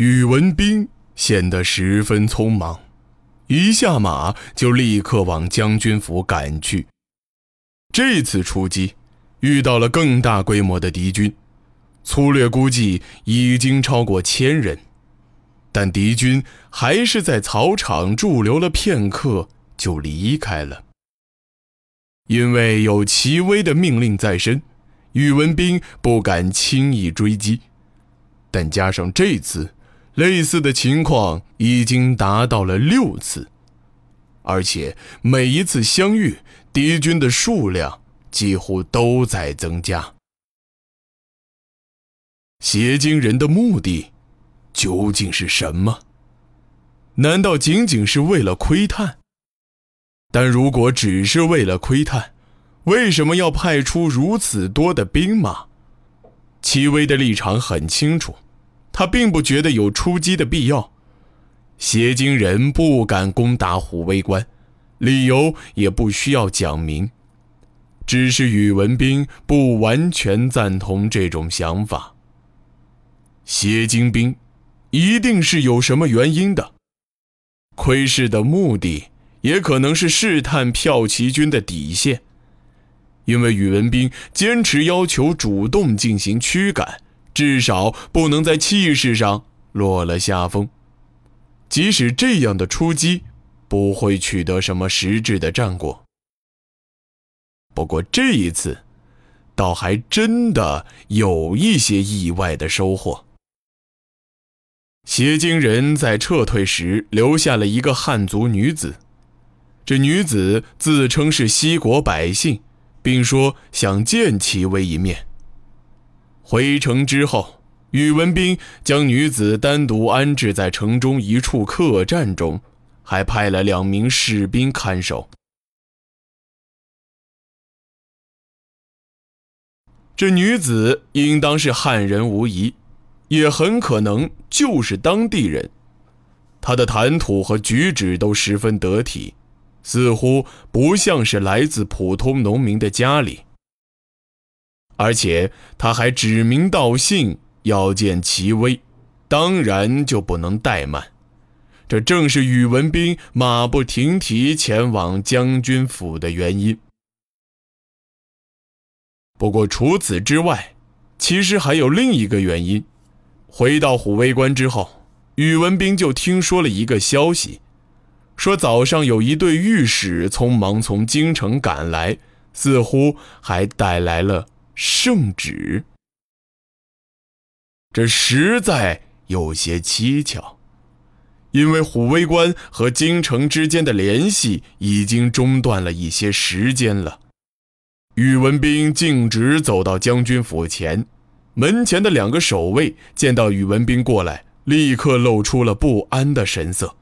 宇文斌显得十分匆忙，一下马就立刻往将军府赶去。这次出击，遇到了更大规模的敌军，粗略估计已经超过千人，但敌军还是在草场驻留了片刻就离开了。因为有齐威的命令在身，宇文斌不敢轻易追击，但加上这次。类似的情况已经达到了六次，而且每一次相遇，敌军的数量几乎都在增加。邪精人的目的究竟是什么？难道仅仅是为了窥探？但如果只是为了窥探，为什么要派出如此多的兵马？戚薇的立场很清楚。他并不觉得有出击的必要，邪经人不敢攻打虎威关，理由也不需要讲明，只是宇文斌不完全赞同这种想法。邪精兵一定是有什么原因的，窥视的目的也可能是试探骠骑军的底线，因为宇文斌坚持要求主动进行驱赶。至少不能在气势上落了下风。即使这样的出击，不会取得什么实质的战果。不过这一次，倒还真的有一些意外的收获。邪经人在撤退时留下了一个汉族女子，这女子自称是西国百姓，并说想见齐威一面。回城之后，宇文斌将女子单独安置在城中一处客栈中，还派了两名士兵看守。这女子应当是汉人无疑，也很可能就是当地人。她的谈吐和举止都十分得体，似乎不像是来自普通农民的家里。而且他还指名道姓要见齐威，当然就不能怠慢。这正是宇文斌马不停蹄前往将军府的原因。不过除此之外，其实还有另一个原因。回到虎威关之后，宇文斌就听说了一个消息，说早上有一队御史匆忙从京城赶来，似乎还带来了。圣旨，这实在有些蹊跷，因为虎威关和京城之间的联系已经中断了一些时间了。宇文斌径直走到将军府前，门前的两个守卫见到宇文斌过来，立刻露出了不安的神色。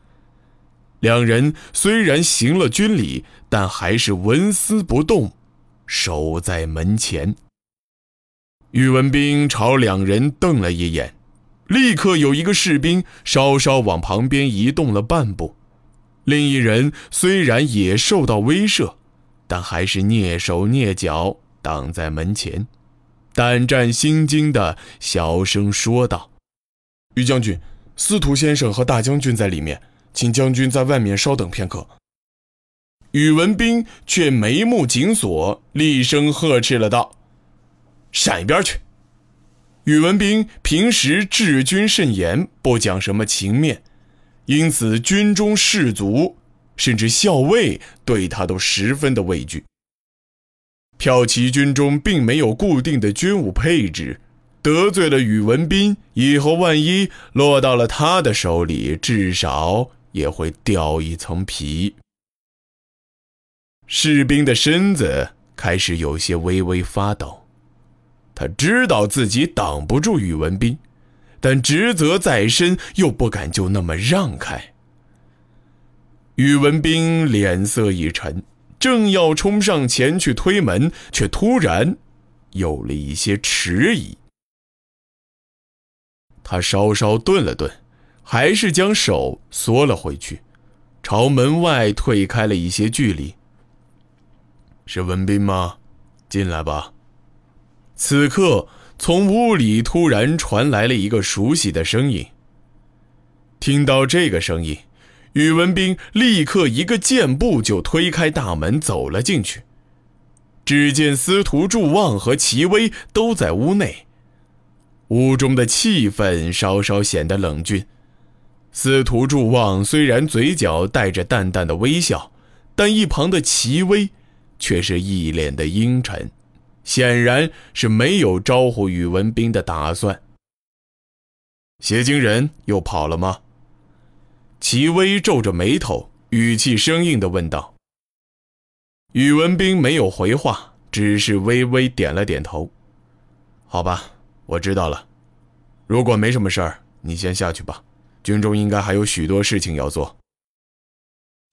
两人虽然行了军礼，但还是纹丝不动，守在门前。宇文斌朝两人瞪了一眼，立刻有一个士兵稍稍往旁边移动了半步，另一人虽然也受到威慑，但还是蹑手蹑脚挡在门前，胆战心惊的小声说道：“于将军，司徒先生和大将军在里面，请将军在外面稍等片刻。”宇文斌却眉目紧锁，厉声呵斥了道。闪一边去！宇文斌平时治军甚严，不讲什么情面，因此军中士卒甚至校尉对他都十分的畏惧。骠骑军中并没有固定的军武配置，得罪了宇文斌，以后万一落到了他的手里，至少也会掉一层皮。士兵的身子开始有些微微发抖。他知道自己挡不住宇文斌，但职责在身，又不敢就那么让开。宇文斌脸色一沉，正要冲上前去推门，却突然有了一些迟疑。他稍稍顿了顿，还是将手缩了回去，朝门外退开了一些距离。是文斌吗？进来吧。此刻，从屋里突然传来了一个熟悉的声音，听到这个声音，宇文斌立刻一个箭步就推开大门走了进去。只见司徒祝望和齐威都在屋内，屋中的气氛稍稍显得冷峻。司徒祝望虽然嘴角带着淡淡的微笑，但一旁的齐威却是一脸的阴沉，显然是没有招呼宇文斌的打算。邪精人又跑了吗？齐威皱着眉头，语气生硬地问道。宇文斌没有回话，只是微微点了点头。好吧，我知道了。如果没什么事儿，你先下去吧。军中应该还有许多事情要做。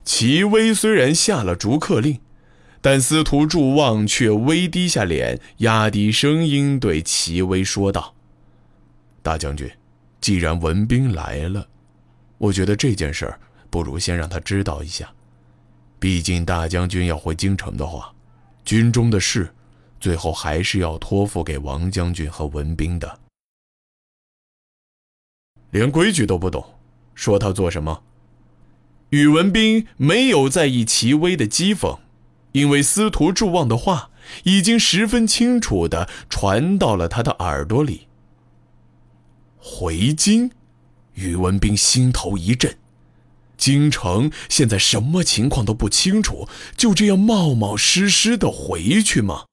齐威虽然下了逐客令，但司徒祝望却微低下脸，压低声音对齐威说道：“大将军，既然文斌来了，我觉得这件事儿不如先让他知道一下。”毕竟大将军要回京城的话，军中的事，最后还是要托付给王将军和文斌的。连规矩都不懂，说他做什么？宇文斌没有在意齐威的讥讽，因为司徒祝望的话已经十分清楚的传到了他的耳朵里。回京，宇文斌心头一震。京城现在什么情况都不清楚，就这样冒冒失失的回去吗？